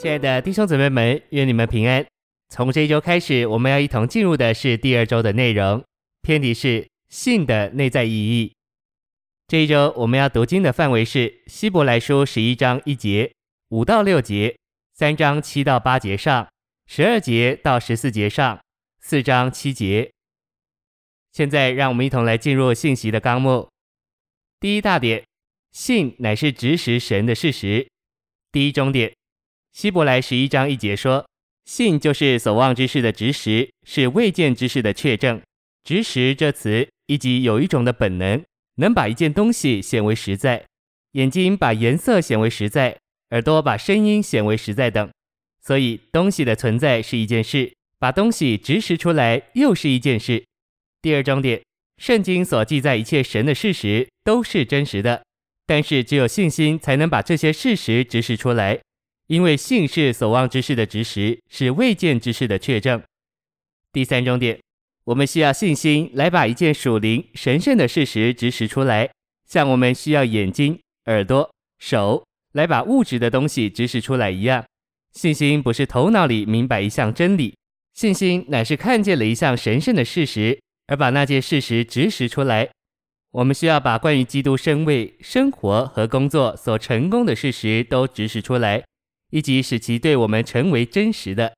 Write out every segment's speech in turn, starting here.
亲爱的弟兄姊妹们，愿你们平安。从这一周开始，我们要一同进入的是第二周的内容，篇题是信的内在意义。这一周我们要读经的范围是希伯来书十一章一节、五到六节、三章七到八节上、十二节到十四节上、四章七节。现在让我们一同来进入信息的纲目。第一大点，信乃是指使神的事实。第一中点。希伯来十一章一节说：“信就是所望之事的执实，是未见之事的确证。”执实这词以及有一种的本能，能把一件东西显为实在。眼睛把颜色显为实在，耳朵把声音显为实在等。所以东西的存在是一件事，把东西执实出来又是一件事。第二重点，圣经所记载一切神的事实都是真实的，但是只有信心才能把这些事实执实出来。因为信是所望之事的执实，是未见之事的确证。第三重点，我们需要信心来把一件属灵神圣的事实执实出来，像我们需要眼睛、耳朵、手来把物质的东西执实出来一样。信心不是头脑里明白一项真理，信心乃是看见了一项神圣的事实，而把那件事实执实出来。我们需要把关于基督生为生活和工作所成功的事实都执实出来。以及使其对我们成为真实的。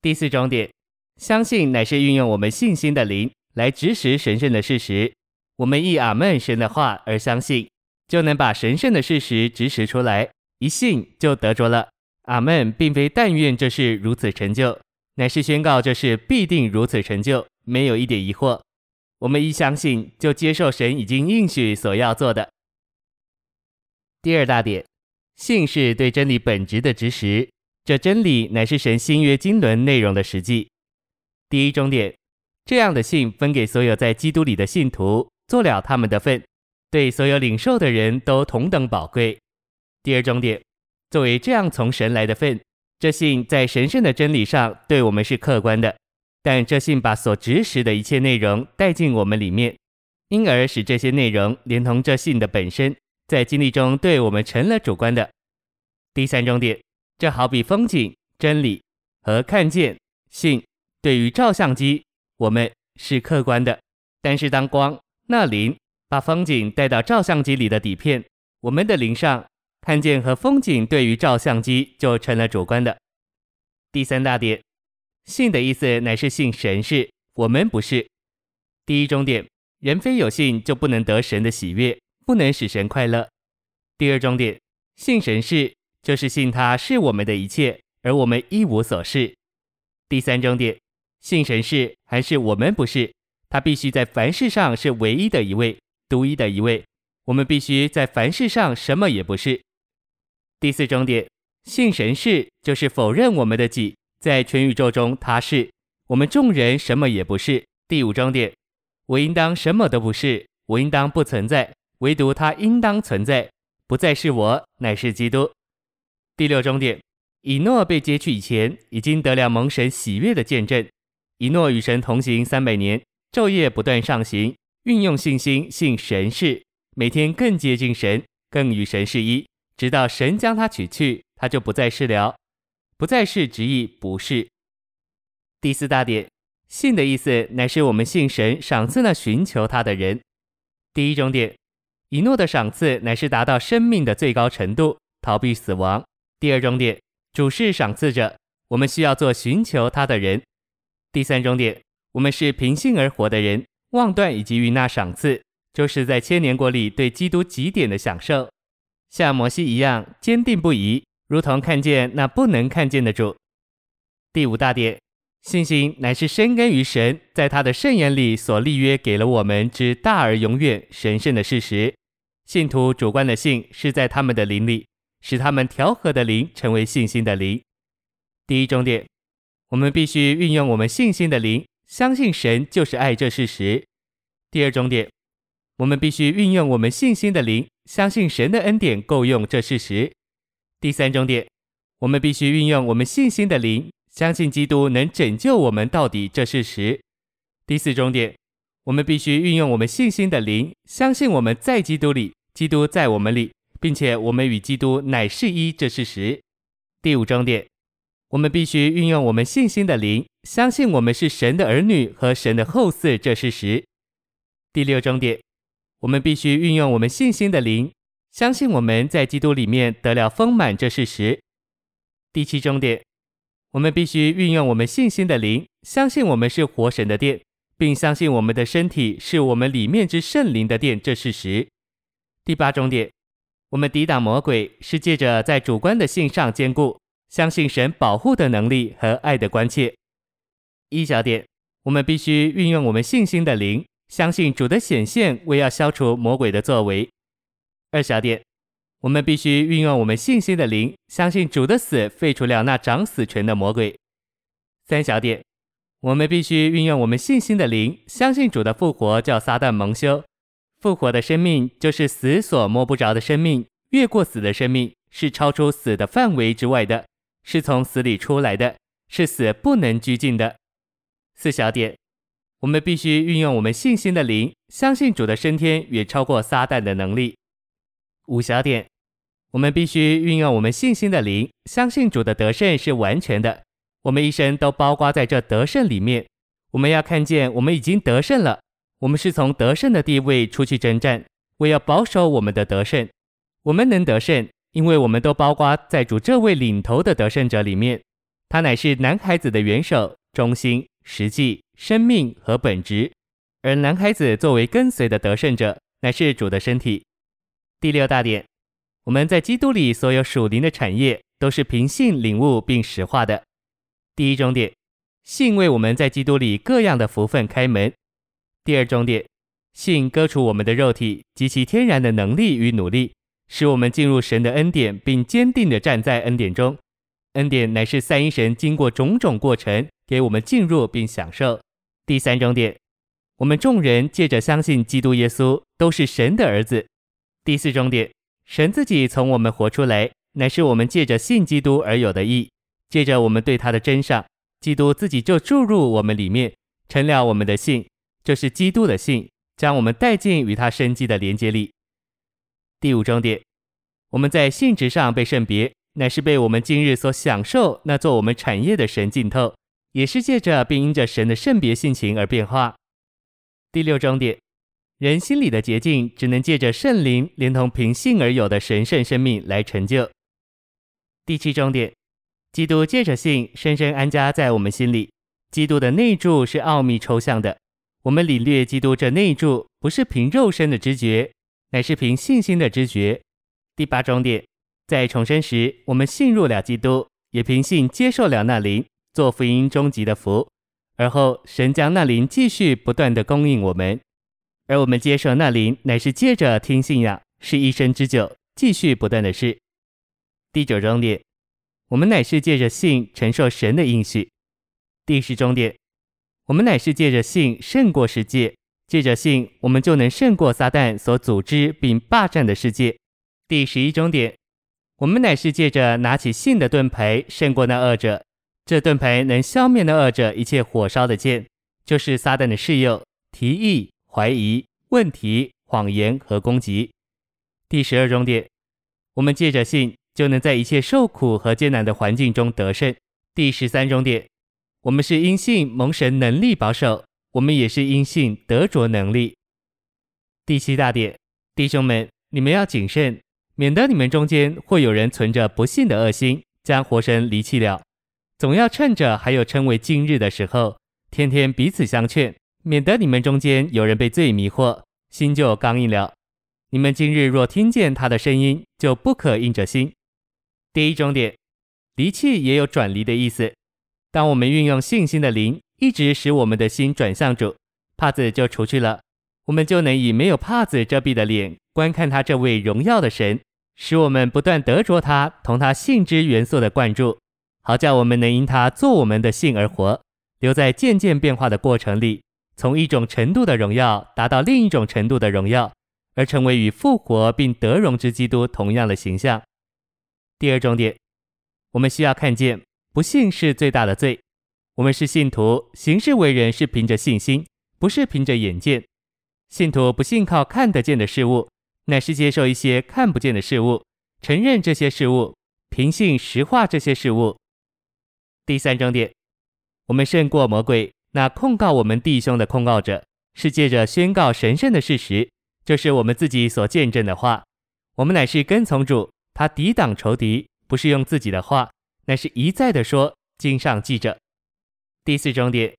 第四重点，相信乃是运用我们信心的灵来指使神圣的事实。我们一阿们神的话而相信，就能把神圣的事实指使出来。一信就得着了。阿们，并非但愿这事如此成就，乃是宣告这事必定如此成就，没有一点疑惑。我们一相信，就接受神已经应许所要做的。第二大点。信是对真理本质的指识，这真理乃是神新约经纶内容的实际。第一终点，这样的信分给所有在基督里的信徒，做了他们的份，对所有领受的人都同等宝贵。第二终点，作为这样从神来的份，这信在神圣的真理上对我们是客观的，但这信把所指实的一切内容带进我们里面，因而使这些内容连同这信的本身。在经历中，对我们成了主观的。第三重点，这好比风景、真理和看见信，对于照相机，我们是客观的。但是当光那灵把风景带到照相机里的底片，我们的灵上看见和风景对于照相机就成了主观的。第三大点，信的意思乃是信神是，我们不是。第一重点，人非有信就不能得神的喜悦。不能使神快乐。第二重点，信神是，就是信他是我们的一切，而我们一无所是。第三重点，信神是还是我们不是？他必须在凡事上是唯一的一位，独一的一位。我们必须在凡事上什么也不是。第四重点，信神是，就是否认我们的己，在全宇宙中他是，我们众人什么也不是。第五重点，我应当什么都不是，我应当不存在。唯独他应当存在，不再是我，乃是基督。第六重点，以诺被接去以前，已经得了蒙神喜悦的见证。以诺与神同行三百年，昼夜不断上行，运用信心信神是，每天更接近神，更与神是一，直到神将他取去，他就不再是了。不再是直译不是。第四大点，信的意思乃是我们信神赏赐那寻求他的人。第一重点。以诺的赏赐乃是达到生命的最高程度，逃避死亡。第二重点，主是赏赐者，我们需要做寻求他的人。第三重点，我们是凭信而活的人，妄断以给予那赏赐，就是在千年国里对基督极点的享受，像摩西一样坚定不移，如同看见那不能看见的主。第五大点。信心乃是深根于神在他的圣言里所立约给了我们之大而永远神圣的事实。信徒主观的信是在他们的灵里，使他们调和的灵成为信心的灵。第一重点，我们必须运用我们信心的灵，相信神就是爱这事实。第二重点，我们必须运用我们信心的灵，相信神的恩典够用这事实。第三重点，我们必须运用我们信心的灵。相信基督能拯救我们到底，这事实。第四终点，我们必须运用我们信心的灵，相信我们在基督里，基督在我们里，并且我们与基督乃是一，这事实。第五终点，我们必须运用我们信心的灵，相信我们是神的儿女和神的后嗣这事实。第六终点，我们必须运用我们信心的灵，相信我们在基督里面得了丰满这事实。第七终点，我们必须运用我们信心的灵，相信我们是活神的殿，并相信我们的身体是我们里面之圣灵的殿这事实。第八重点。我们抵挡魔鬼，是借着在主观的信上坚固，相信神保护的能力和爱的关切。一小点，我们必须运用我们信心的灵，相信主的显现为要消除魔鬼的作为。二小点，我们必须运用我们信心的灵，相信主的死废除了那掌死权的魔鬼。三小点，我们必须运用我们信心的灵，相信主的复活叫撒旦蒙羞。复活的生命就是死所摸不着的生命，越过死的生命是超出死的范围之外的，是从死里出来的，是死不能拘禁的。四小点，我们必须运用我们信心的灵，相信主的升天远超过撒旦的能力。五小点，我们必须运用我们信心的灵，相信主的得胜是完全的，我们一生都包括在这得胜里面。我们要看见我们已经得胜了。我们是从得胜的地位出去征战，为要保守我们的得胜。我们能得胜，因为我们都包括在主这位领头的得胜者里面。他乃是男孩子的元首、中心、实际、生命和本质。而男孩子作为跟随的得胜者，乃是主的身体。第六大点，我们在基督里所有属灵的产业，都是凭信领悟并实化的。第一重点，信为我们在基督里各样的福分开门。第二重点，信割除我们的肉体及其天然的能力与努力，使我们进入神的恩典，并坚定地站在恩典中。恩典乃是三一神经过种种过程给我们进入并享受。第三重点，我们众人借着相信基督耶稣都是神的儿子。第四重点，神自己从我们活出来，乃是我们借着信基督而有的义。借着我们对他的真相，基督自己就注入我们里面，成了我们的信。就是基督的信，将我们带进与他生机的连接里。第五重点，我们在性质上被圣别，乃是被我们今日所享受那做我们产业的神浸透，也是借着并因着神的圣别性情而变化。第六重点，人心里的捷径，只能借着圣灵连同凭信而有的神圣生命来成就。第七重点，基督借着信深深安家在我们心里，基督的内住是奥秘抽象的。我们领略基督这内住，不是凭肉身的知觉，乃是凭信心的知觉。第八重点，在重生时，我们信入了基督，也凭信接受了那灵，做福音终极的福。而后，神将那灵继续不断地供应我们，而我们接受那灵，乃是借着听信仰，是一生之久，继续不断的事。第九终点，我们乃是借着信承受神的应许。第十终点。我们乃是借着信胜过世界，借着信，我们就能胜过撒旦所组织并霸占的世界。第十一终点，我们乃是借着拿起信的盾牌胜过那恶者，这盾牌能消灭那恶者一切火烧的剑，就是撒旦的试诱、提议、怀疑、问题、谎言和攻击。第十二重点，我们借着信就能在一切受苦和艰难的环境中得胜。第十三重点。我们是因信蒙神能力保守，我们也是因信得着能力。第七大点，弟兄们，你们要谨慎，免得你们中间会有人存着不信的恶心，将活神离弃了。总要趁着还有称为今日的时候，天天彼此相劝，免得你们中间有人被罪迷惑，心就刚硬了。你们今日若听见他的声音，就不可硬着心。第一重点，离弃也有转离的意思。当我们运用信心的灵，一直使我们的心转向主，帕子就除去了，我们就能以没有帕子遮蔽的脸观看他这位荣耀的神，使我们不断得着他同他性之元素的灌注，好叫我们能因他做我们的性而活，留在渐渐变化的过程里，从一种程度的荣耀达到另一种程度的荣耀，而成为与复活并得荣之基督同样的形象。第二重点，我们需要看见。不信是最大的罪。我们是信徒，行事为人是凭着信心，不是凭着眼见。信徒不信靠看得见的事物，乃是接受一些看不见的事物，承认这些事物，凭信实化这些事物。第三重点，我们胜过魔鬼。那控告我们弟兄的控告者，是借着宣告神圣的事实，就是我们自己所见证的话。我们乃是跟从主，他抵挡仇敌，不是用自己的话，乃是一再的说。经上记着。第四重点，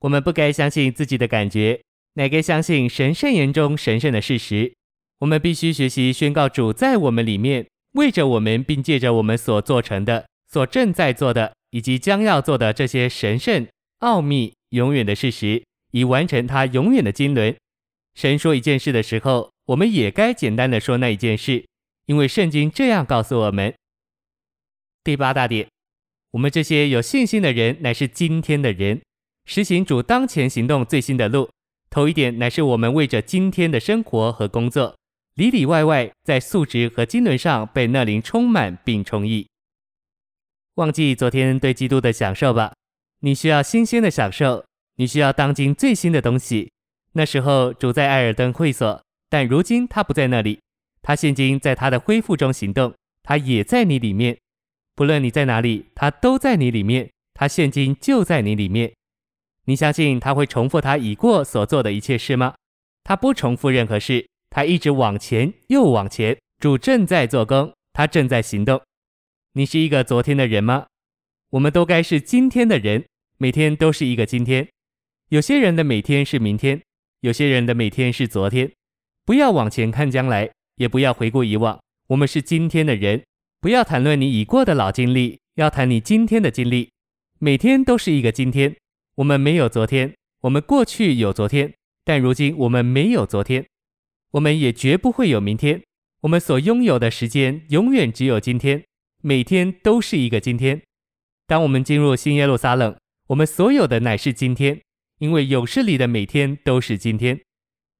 我们不该相信自己的感觉，乃该相信神圣言中神圣的事实。我们必须学习宣告主在我们里面，为着我们，并借着我们所做成的、所正在做的，以及将要做的这些神圣。奥秘永远的事实，以完成他永远的经纶。神说一件事的时候，我们也该简单的说那一件事，因为圣经这样告诉我们。第八大点，我们这些有信心的人，乃是今天的人，实行主当前行动最新的路。头一点，乃是我们为着今天的生活和工作，里里外外在素质和经纶上被那灵充满并充溢。忘记昨天对基督的享受吧。你需要新鲜的享受，你需要当今最新的东西。那时候主在艾尔登会所，但如今他不在那里。他现今在他的恢复中行动，他也在你里面。不论你在哪里，他都在你里面。他现今就在你里面。你相信他会重复他已过所做的一切事吗？他不重复任何事，他一直往前又往前。主正在做工，他正在行动。你是一个昨天的人吗？我们都该是今天的人。每天都是一个今天，有些人的每天是明天，有些人的每天是昨天。不要往前看将来，也不要回顾以往。我们是今天的人，不要谈论你已过的老经历，要谈你今天的经历。每天都是一个今天。我们没有昨天，我们过去有昨天，但如今我们没有昨天，我们也绝不会有明天。我们所拥有的时间永远只有今天，每天都是一个今天。当我们进入新耶路撒冷。我们所有的乃是今天，因为勇士里的每天都是今天。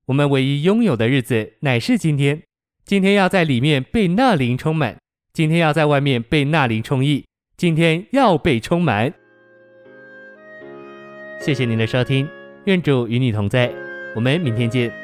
我们唯一拥有的日子乃是今天。今天要在里面被那灵充满，今天要在外面被那灵充溢。今天要被充满。谢谢您的收听，愿主与你同在，我们明天见。